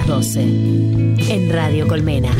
las 12 en Radio Colmena.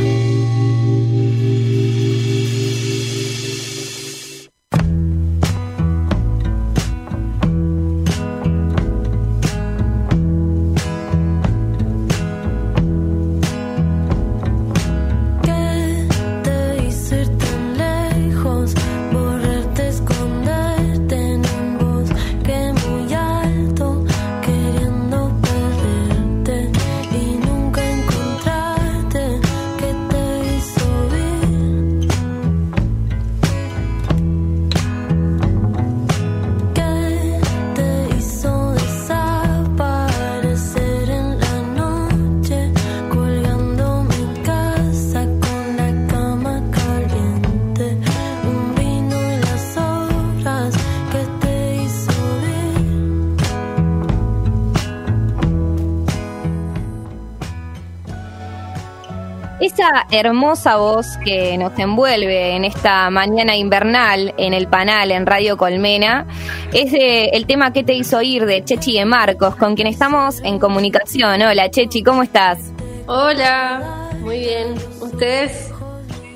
Hermosa voz que nos envuelve en esta mañana invernal en el panal en Radio Colmena es el tema que te hizo ir de Chechi de Marcos, con quien estamos en comunicación. Hola Chechi, ¿cómo estás? Hola, muy bien. ¿Ustedes?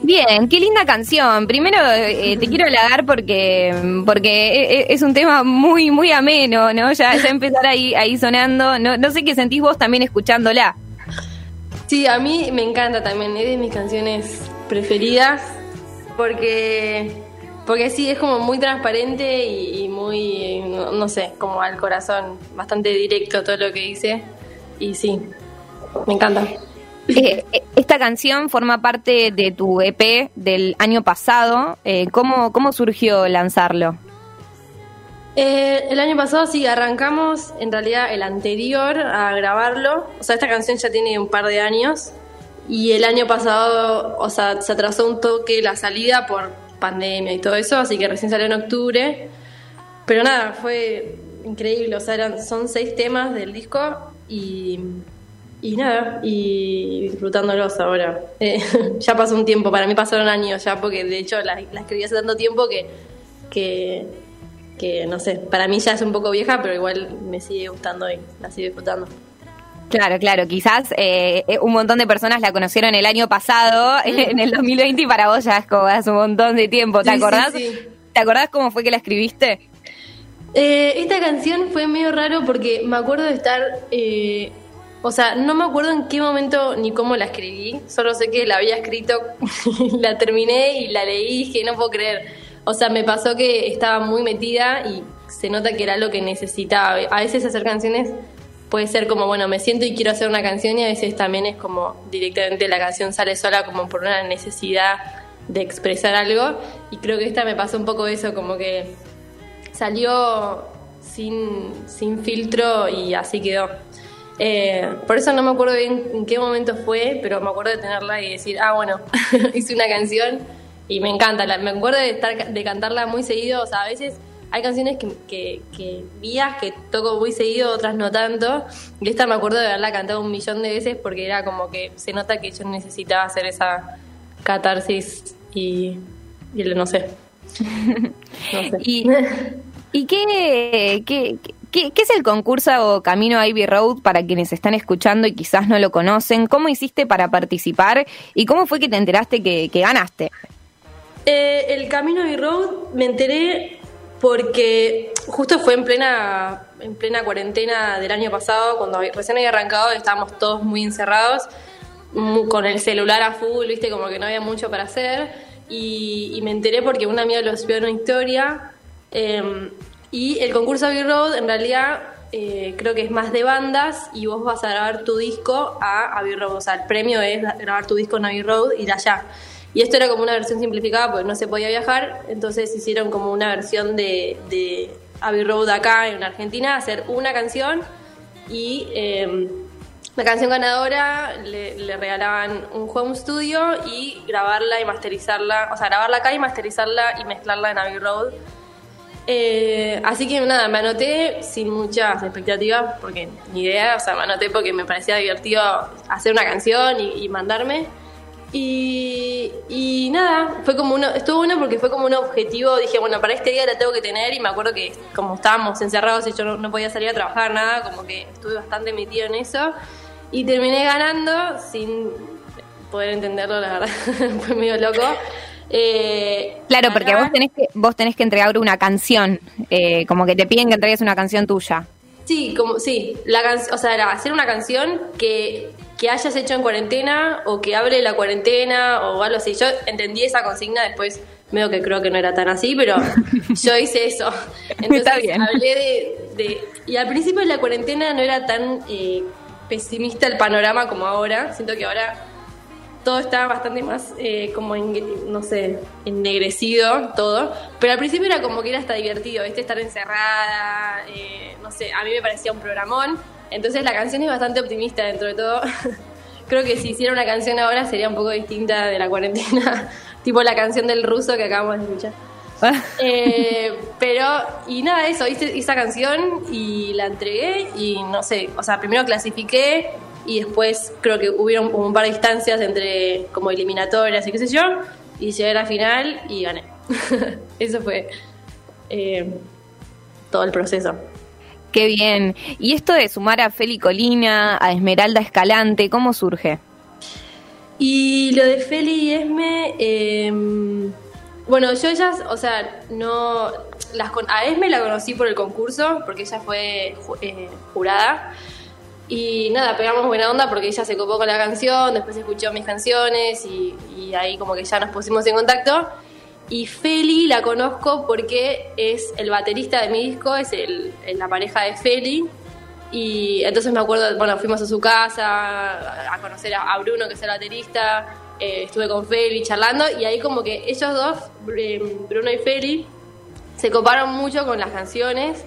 Bien, qué linda canción. Primero eh, te quiero halagar porque porque e, e, es un tema muy muy ameno, ¿no? Ya, ya empezar ahí ahí sonando. No, no sé qué sentís vos también escuchándola. Sí, a mí me encanta también, es de mis canciones preferidas porque porque sí, es como muy transparente y, muy, no, sé, como al corazón, bastante directo todo lo que dice. Y sí, me encanta. Eh, eh, esta canción forma parte de tu EP del año pasado. Eh, ¿cómo, ¿Cómo surgió lanzarlo? Eh, el año pasado sí arrancamos, en realidad el anterior a grabarlo. O sea, esta canción ya tiene un par de años. Y el año pasado, o sea, se atrasó un toque la salida por pandemia y todo eso, así que recién salió en octubre. Pero nada, fue increíble. O sea, eran, son seis temas del disco y, y nada, y disfrutándolos ahora. Eh, ya pasó un tiempo, para mí pasaron años ya, porque de hecho la, la escribí hace tanto tiempo que, que que no sé, para mí ya es un poco vieja, pero igual me sigue gustando y la sigo disfrutando. Claro, claro, quizás eh, eh, un montón de personas la conocieron el año pasado, en el 2020, y para vos ya es como hace un montón de tiempo. ¿Te acordás? ¿Te acordás cómo fue que la escribiste? Eh, esta canción fue medio raro porque me acuerdo de estar, o sea, no me acuerdo en qué momento ni cómo la escribí, solo sé que la había escrito, la terminé y la leí y dije, no puedo creer o sea, me pasó que estaba muy metida y se nota que era lo que necesitaba. A veces hacer canciones puede ser como, bueno, me siento y quiero hacer una canción y a veces también es como directamente la canción sale sola como por una necesidad de expresar algo. Y creo que esta me pasó un poco eso, como que salió sin, sin filtro y así quedó. Eh, por eso no me acuerdo bien en qué momento fue, pero me acuerdo de tenerla y decir, ah, bueno, hice una canción y me encanta, me acuerdo de, estar, de cantarla muy seguido, o sea, a veces hay canciones que, que, que vías que toco muy seguido, otras no tanto, y esta me acuerdo de haberla cantado un millón de veces porque era como que se nota que yo necesitaba hacer esa catarsis y, y no sé. ¿Y, ¿y qué, qué, qué, qué, es el concurso Camino Ivy Road para quienes están escuchando y quizás no lo conocen? ¿Cómo hiciste para participar y cómo fue que te enteraste que, que ganaste? Eh, el Camino de Road me enteré porque justo fue en plena, en plena cuarentena del año pasado, cuando recién había arrancado, estábamos todos muy encerrados, con el celular a full, viste, como que no había mucho para hacer. Y, me enteré porque una amiga lo subió en una historia. Em, y el concurso Abbey Road, en realidad, eh, creo que es más de bandas y vos vas a grabar tu disco a Abbey Road. O sea, el premio es grabar tu disco en Abbey Road y de allá. Y esto era como una versión simplificada porque no se podía viajar, entonces hicieron como una versión de, Abbey Road acá en Argentina, hacer una canción y em, la canción ganadora le, regalaban un home studio y grabarla y masterizarla, o sea, grabarla acá y masterizarla y mezclarla en Abbey Road. Eh, así que nada, me anoté sin muchas expectativas, porque ni idea, o sea, me anoté porque me parecía divertido hacer una canción y mandarme. Y, nada, fue como uno, estuvo bueno porque fue como un objetivo, dije, bueno, para este día la tengo que tener y me acuerdo que como estábamos encerrados y yo no, podía salir a trabajar, nada, como que estuve bastante metido en eso. Y terminé ganando sin poder entenderlo, la verdad, fue medio loco. Eh, claro, porque vos tenés que vos tenés que entregar una canción, eh, como que te piden que entregues una canción tuya. Sí, como sí, la o sea, era hacer una canción que, que hayas hecho en cuarentena o que hable de la cuarentena o algo así. Yo entendí esa consigna después, medio que creo que no era tan así, pero yo hice eso. Entonces hablé de, Y al principio de la cuarentena no era tan eh, pesimista el panorama como ahora. Siento que ahora todo está bastante más eh, como, en, no sé, ennegrecido todo. Pero al principio era como que era hasta divertido, ¿viste? Estar encerrada, eh, no sé, a mí me parecía un programón. Entonces la canción es bastante optimista dentro de todo. Creo que si hiciera una canción ahora sería un poco distinta de la cuarentena, tipo la canción del ruso que acabamos de escuchar. eh, pero, y nada, eso, hice esa canción y la entregué y no sé, o sea, primero clasifiqué y después creo que hubieron un par de instancias entre como eliminatorias y qué sé yo, y llegué a la final y gané. Eso fue eh, todo el proceso. Qué bien. ¿Y esto de sumar a Feli Colina, a Esmeralda Escalante, cómo surge? Y lo de Feli y Esme, em, bueno, yo ellas, o sea, no. Las, a Esme la conocí por el concurso, porque ella fue eh, jurada. Y nada, pegamos buena onda porque ella se copó con la canción, después escuchó mis canciones y, ahí como que ya nos pusimos en contacto. Y Feli la conozco porque es el baterista de mi disco, es el, la pareja de Feli. Y entonces me acuerdo, bueno, fuimos a su casa a conocer a, Bruno, que es el baterista. Eh, estuve con Feli charlando y ahí como que ellos dos, eh, Bruno y Feli, se coparon mucho con las canciones.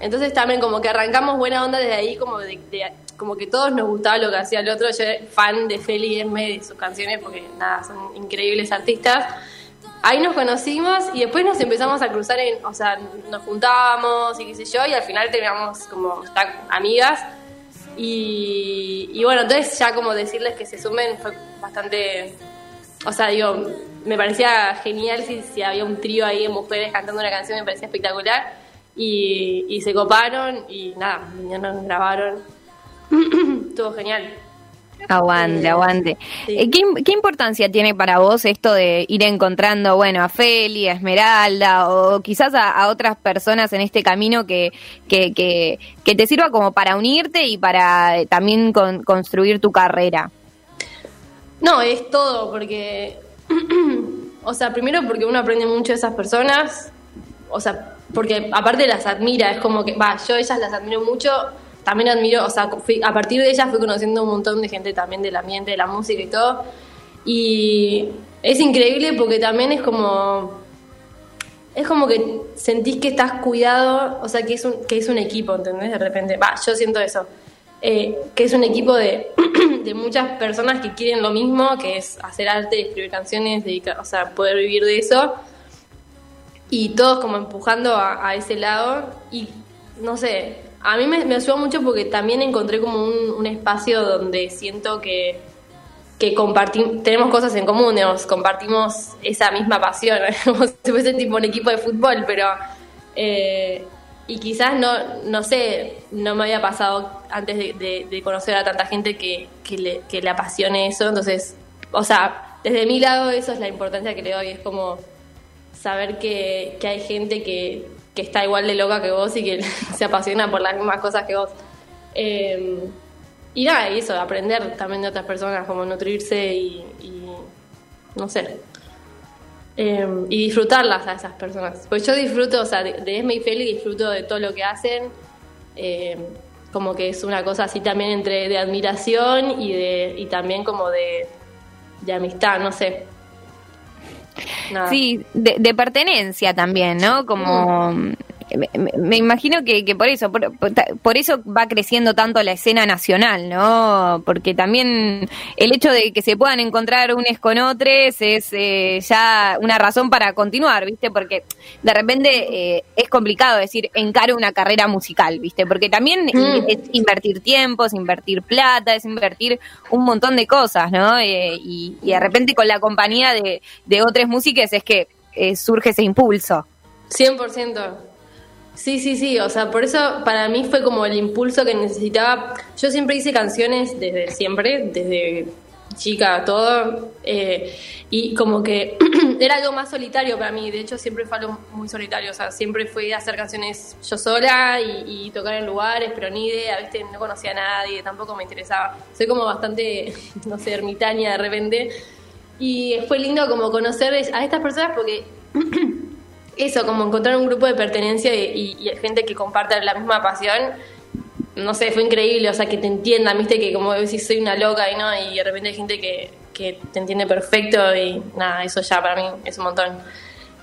Entonces también como que arrancamos buena onda desde ahí, como de, como que todos nos gustaba lo que hacía el otro. Yo fan de Feli Esme de sus canciones porque nada, son increíbles artistas. Ahí nos conocimos y después nos empezamos a cruzar en, o sea, nos juntábamos y qué sé yo, y al final terminamos como amigas. Y, bueno, entonces ya como decirles que se sumen fue bastante, o sea, digo, me parecía genial si, si había un trío ahí de mujeres cantando una canción, me parecía espectacular. Y, y se coparon y nada, vinieron, grabaron Estuvo genial. Aguante, aguante. Eh, ¿Qué, importancia tiene para vos esto de ir encontrando, bueno, a Feli, a Esmeralda o quizás a, otras personas en este camino que, que, que, te sirva como para unirte y para eh, también construir tu carrera? No, es todo, porque, o sea, primero porque uno aprende mucho de esas personas, o sea, porque aparte las admira, es como que, va, yo ellas las admiro mucho también admiro, o sea, a partir de ella fui conociendo un montón de gente también del ambiente, de la música y todo. Y es increíble porque también es como. Es como que sentís que estás cuidado, o sea, que es un, que es un equipo, ¿entendés? De repente, va, yo siento eso. Eh, que es un equipo de, de, muchas personas que quieren lo mismo, que es hacer arte, escribir canciones, dedicar, o sea, poder vivir de eso. Y todos como empujando a, a ese lado. Y no sé, a mí me, me ayudó mucho porque también encontré como un, espacio donde siento que, que compartimos, tenemos cosas en común, compartimos esa misma pasión, como si fuese tipo un equipo de fútbol, pero... Eh, y quizás no, no sé, no me había pasado antes de, conocer a tanta gente que, que, le, que le apasione eso, entonces, o sea, desde mi lado eso es la importancia que le doy, es como saber que, que hay gente que, que está igual de loca que vos y que se apasiona por las mismas cosas que vos. Eh, y nada, y eso, aprender también de otras personas, como nutrirse y, no sé, eh, y disfrutarlas a esas personas. Pues yo disfruto, o sea, de, Esme y Feli disfruto de todo lo que hacen, eh, como que es una cosa así también entre de admiración y, de, y también como de, de amistad, no sé. Sí, de, pertenencia también, ¿no? Como... Me, imagino que, por eso, por, eso va creciendo tanto la escena nacional, ¿no? Porque también el hecho de que se puedan encontrar unos con otros es eh, ya una razón para continuar, ¿viste? Porque de repente eh, es complicado decir encaro una carrera musical, ¿viste? Porque también mm. es invertir tiempo, es invertir plata, es invertir un montón de cosas, ¿no? Eh, y, de repente con la compañía de, de otras músicas es que surge ese impulso. 100%. Sí, sí, sí, o sea, por eso para mí fue como el impulso que necesitaba. Yo siempre hice canciones desde siempre, desde chica, todo, eh, y como que era algo más solitario para mí, de hecho siempre fue algo muy solitario, o sea, siempre fui a hacer canciones yo sola y, tocar en lugares, pero ni idea, ¿viste? no conocía a nadie, tampoco me interesaba, soy como bastante, no sé, ermitaña de repente, y fue lindo como conocer a estas personas porque... eso, como encontrar un grupo de pertenencia y, gente que comparte la misma pasión, no sé, fue increíble, o sea, que te entiendan, viste, que como decís, soy una loca y no, y de repente hay gente que, que te entiende perfecto y nada, eso ya para mí es un montón.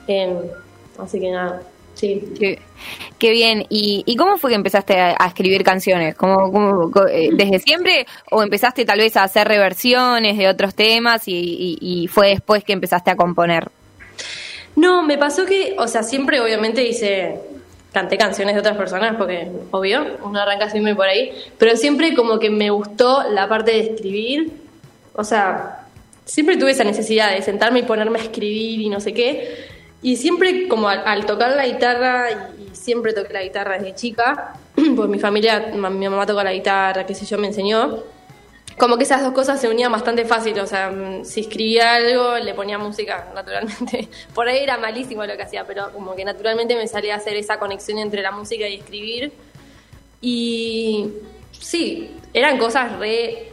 Em, así que nada. Sí. Qué, bien. ¿Y, ¿Y, cómo fue que empezaste a, escribir canciones? ¿Cómo, eh, ¿Desde siempre? ¿O empezaste tal vez a hacer reversiones de otros temas y fue después que empezaste a componer? No, me pasó que, o sea, siempre obviamente hice, canté canciones de otras personas, porque obvio, uno arranca siempre por ahí, pero siempre como que me gustó la parte de escribir, o sea, siempre tuve esa necesidad de sentarme y ponerme a escribir y no sé qué, y siempre como al, tocar la guitarra, y, siempre toqué la guitarra desde chica, pues mi familia, mi mamá toca la guitarra, qué sé yo, me enseñó, como que esas dos cosas se unían bastante fácil, o sea, mm, si escribía algo, le ponía música, naturalmente. Por ahí era malísimo lo que hacía, pero como que naturalmente me salía a hacer esa conexión entre la música y escribir. Y sí, eran cosas re...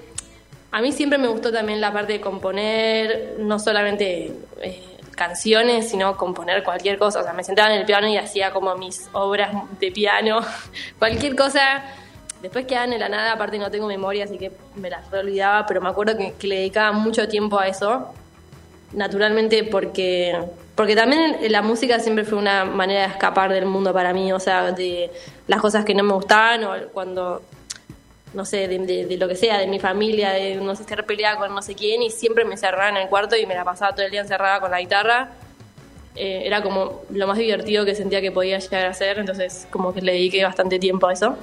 A mí siempre me gustó también la parte de componer, no solamente eh, canciones, sino componer cualquier cosa. O sea, me sentaba en el piano y hacía como mis obras de piano, cualquier cosa Después quedaban en la nada, aparte no tengo memoria, así que me las olvidaba, pero me acuerdo que, le dedicaba mucho tiempo a eso, naturalmente porque, porque también la música siempre fue una manera de escapar del mundo para mí, o sea, de las cosas que no me gustaban o cuando, no sé, de, lo que sea, de mi familia, de no sé, estar peleada con no sé quién y siempre me cerraba en el cuarto y me la pasaba todo el día encerrada con la guitarra. Eh, era como lo más divertido que sentía que podía llegar a hacer, entonces como que le dediqué bastante tiempo a eso.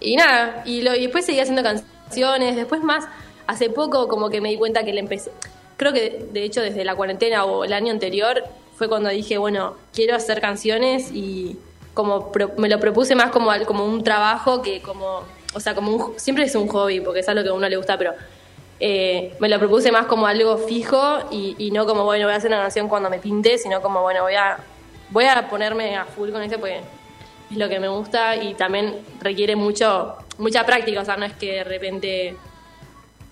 Y nada, y, lo, después seguí haciendo canciones, después más, hace poco como que me di cuenta que le empecé, creo que de hecho desde la cuarentena o el año anterior fue cuando dije, bueno, quiero hacer canciones y como me lo propuse más como, como un trabajo que como, o sea, como un, siempre es un hobby porque es algo que a uno le gusta, pero eh, me lo propuse más como algo fijo y, y, no como, bueno, voy a hacer una canción cuando me pinte, sino como, bueno, voy a, voy a ponerme a full con eso porque es lo que me gusta y también requiere mucho mucha práctica, o sea, no es que de repente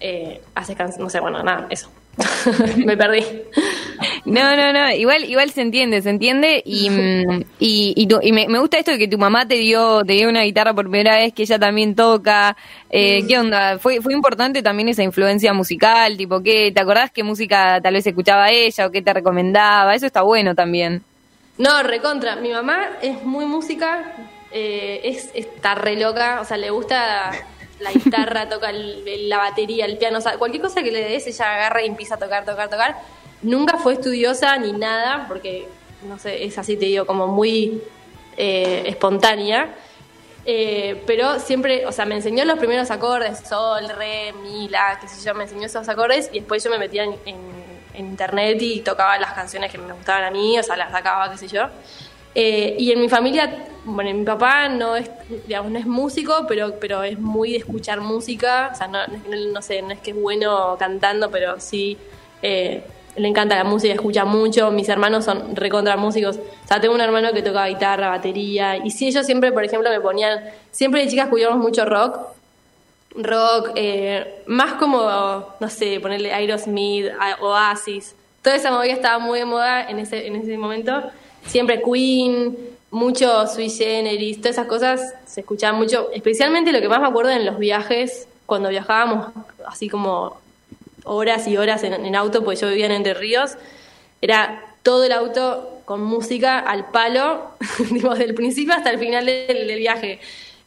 eh, haces no sé, bueno, nada, eso. me perdí. No, no, no, igual, igual se entiende, se entiende y, mm, y, y, me, gusta esto de que tu mamá te dio, te dio una guitarra por primera vez, que ella también toca. Eh, ¿Qué onda? ¿Fue, ¿Fue importante también esa influencia musical? Tipo, ¿qué, ¿te acordás qué música tal vez escuchaba ella o qué te recomendaba? Eso está bueno también. No, recontra. Mi mamá es muy música, eh, es, está re loca, o sea, le gusta la guitarra, toca la batería, el piano, o sea, cualquier cosa que le des, ella agarra y empieza a tocar, tocar, tocar. Nunca fue estudiosa ni nada, porque, no sé, es así, te digo, como muy eh, espontánea. Eh, pero siempre, o sea, me enseñó los primeros acordes, sol, re, mi, la, qué sé yo, me enseñó esos acordes y después yo me metía en en internet y tocaba las canciones que me gustaban a mí, o sea, las sacaba, qué sé yo. Eh, y en mi familia, bueno, mi papá no es, digamos, no es músico, pero, pero es muy de escuchar música, o sea, no, no, sé, no es que es bueno cantando, pero sí eh, le encanta la música, escucha mucho, mis hermanos son recontra músicos, o sea, tengo un hermano que toca guitarra, batería, y sí, ellos siempre, por ejemplo, me ponían, siempre de chicas escuchamos mucho rock, rock, eh, más como, no sé, ponerle Aerosmith, Oasis. Toda esa movida estaba muy de moda en ese, en ese momento. Siempre Queen, mucho Sui Generis, todas esas cosas se escuchaban mucho. Especialmente lo que más me acuerdo en los viajes, cuando viajábamos así como horas y horas en, auto, porque yo vivía en Entre Ríos, era todo el auto con música al palo, desde el principio hasta el final del viaje.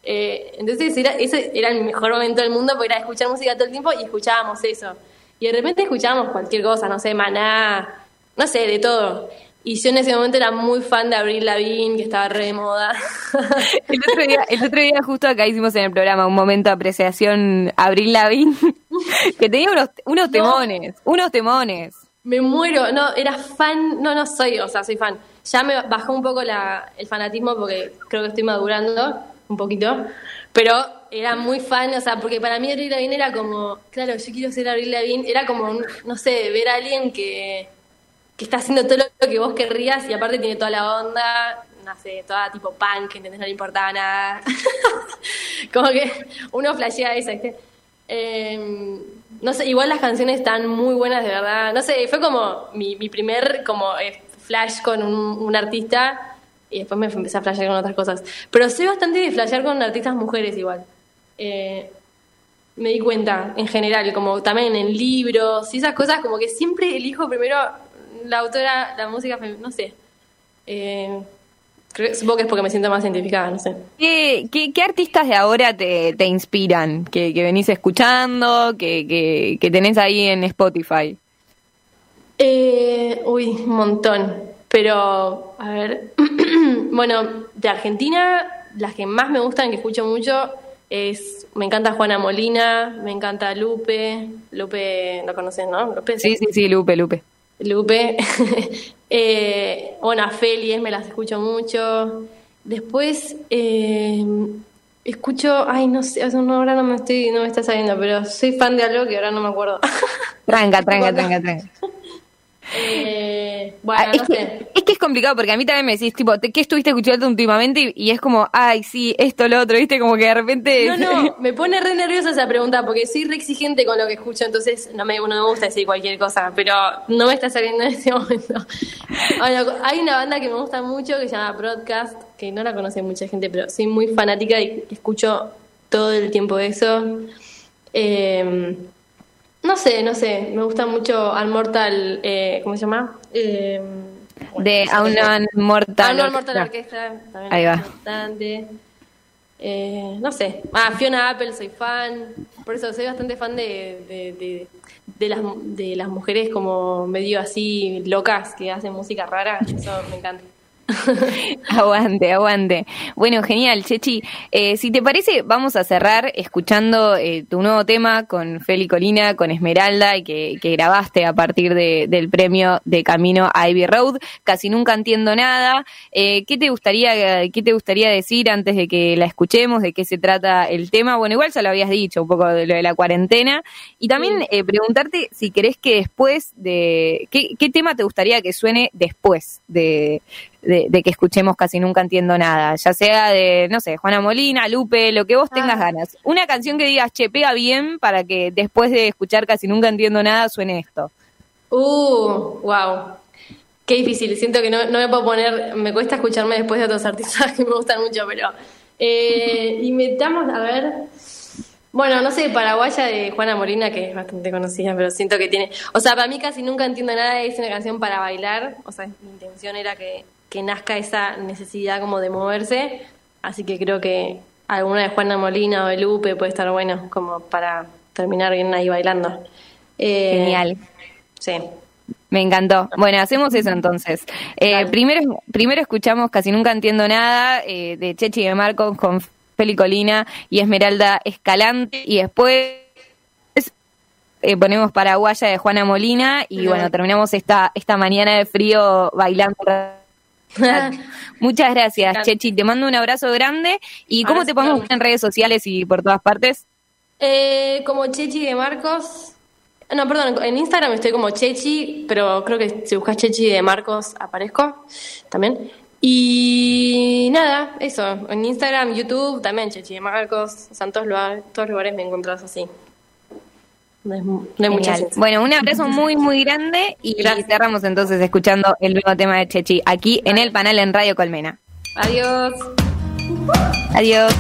Eh, entonces era, ese era el mejor momento del mundo porque era escuchar música todo el tiempo y escuchábamos eso. Y de repente escuchábamos cualquier cosa, no sé, maná, no sé, de todo. Y yo en ese momento era muy fan de Abril Lavigne, que estaba re de moda. el, otro día, el otro día justo acá hicimos en el programa un momento de apreciación Abril Lavigne, que tenía unos, unos temones, unos temones. Me muero, no, era fan, no, no soy, o sea, soy fan ya me bajó un poco la, el fanatismo porque creo que estoy madurando un poquito, pero era muy fan, o sea, porque para mí Avril Lavigne era como, claro, yo quiero ser Avril Lavigne, era como, no sé, ver a alguien que, que está haciendo todo lo que vos querrías y aparte tiene toda la onda, no sé, toda tipo punk, ¿entendés? No le importaba nada. como que uno flashea esa, ¿viste? Eh, no sé, igual las canciones están muy buenas, de verdad. No sé, fue como mi, mi primer como eh, flash con un, un artista y después me empecé a flashear con otras cosas. Pero soy bastante de flashear con artistas mujeres igual. Eh, me di cuenta, en general, como también en libros y esas cosas, como que siempre elijo primero la autora, la música, no sé. Eh, creo, supongo que es porque me siento más identificada, no sé. ¿Qué, qué, qué artistas de ahora te, te inspiran? Que, que venís escuchando, que, que, que tenés ahí en Spotify. Eh, uy, un montón. Pero, a ver, bueno, de Argentina, las que más me gustan, que escucho mucho, es, me encanta Juana Molina, me encanta Lupe, Lupe, ¿lo conoces, no? Lupe, sí, sí, sí, Lupe, Lupe. Lupe, eh, bueno, Felies me las escucho mucho. Después, eh, escucho, ay, no sé, ahora no me estoy, no me está saliendo, pero soy fan de algo que ahora no me acuerdo. Tranca, tranca, tranca, tranca. Eh, bueno, Ah, es, no que, sé. es que es complicado porque a mí también me decís, tipo, ¿te- ¿qué estuviste escuchando últimamente? Y, y es como, ay, sí, esto, lo otro, ¿viste? Como que de repente... No, no, me pone re nerviosa esa pregunta porque soy re exigente con lo que escucho, entonces no me, no me gusta decir cualquier cosa, pero no me está saliendo en este momento. Bueno, hay una banda que me gusta mucho que se llama Broadcast, que no la conoce mucha gente, pero soy muy fanática y escucho todo el tiempo eso. Eh, no sé, no sé, me gusta mucho Al Mortal, eh, ¿cómo se llama? Eh, de Aunan Mortal. Orchestra, también Ahí me va. bastante. Eh, no sé. Ah, Fiona Apple soy fan. Por eso soy bastante fan de, de, de, de las, de las mujeres como medio así locas que hacen música rara. Eso me encanta. Aguante, aguante. Bueno, genial, Chechi. Eh, si te parece, vamos a cerrar escuchando eh, tu nuevo tema con Feli Colina, con Esmeralda, y que, que grabaste a partir de- del premio de Camino a Ivy Road. Casi nunca entiendo nada. Eh, ¿Qué te gustaría, qué te gustaría decir antes de que la escuchemos, de qué se trata el tema? Bueno, igual ya lo habías dicho, un poco de lo de la cuarentena. Y también preguntarte si querés que después de, ¿qué, qué tema te gustaría que suene después de, de, de que escuchemos casi nunca entiendo nada, ya sea de, no sé, Juana Molina, Lupe, lo que vos tengas Ah. ganas. Una canción que digas, che, pega bien para que después de escuchar casi nunca entiendo nada suene esto. Uh, wow. Qué difícil. Siento que no, no me puedo poner. Me cuesta escucharme después de otros artistas que me gustan mucho, pero. Eh, y metamos, a ver. Bueno, no sé, Paraguaya de Juana Molina, que es bastante conocida, pero siento que tiene. O sea, para mí casi nunca entiendo nada. Es una canción para bailar. O sea, mi intención era que, que nazca esa necesidad como de moverse. Así que creo que alguna de Juana Molina o de Lupe puede estar bueno, como para terminar bien ahí bailando. Eh, Genial. Sí. Me encantó. Bueno, hacemos eso entonces. Eh, primero, primero escuchamos Casi Nunca Entiendo Nada eh, de Chechi de Marcos con Feli Colina y Esmeralda Escalante y después eh, ponemos Paraguaya de Juana Molina y bueno, terminamos esta, esta mañana de frío bailando. Muchas gracias. Chechi. Te mando un abrazo grande. ¿Y cómo te podemos buscar en redes sociales y por todas partes? Eh, como Chechi de Marcos. No, perdón, en Instagram estoy como Chechi, pero creo que si buscas Chechi de Marcos aparezco también. Y nada, eso. En Instagram, YouTube también Chechi de Marcos. O sea, en todos lugares, todos lugares me encontrás así. No hay, mu- no hay mucha Genial. ciencia. Bueno, un abrazo muy, muy grande y Gracias. cerramos entonces escuchando el nuevo tema de Chechi aquí en el panel en Radio Colmena. Adiós. Adiós.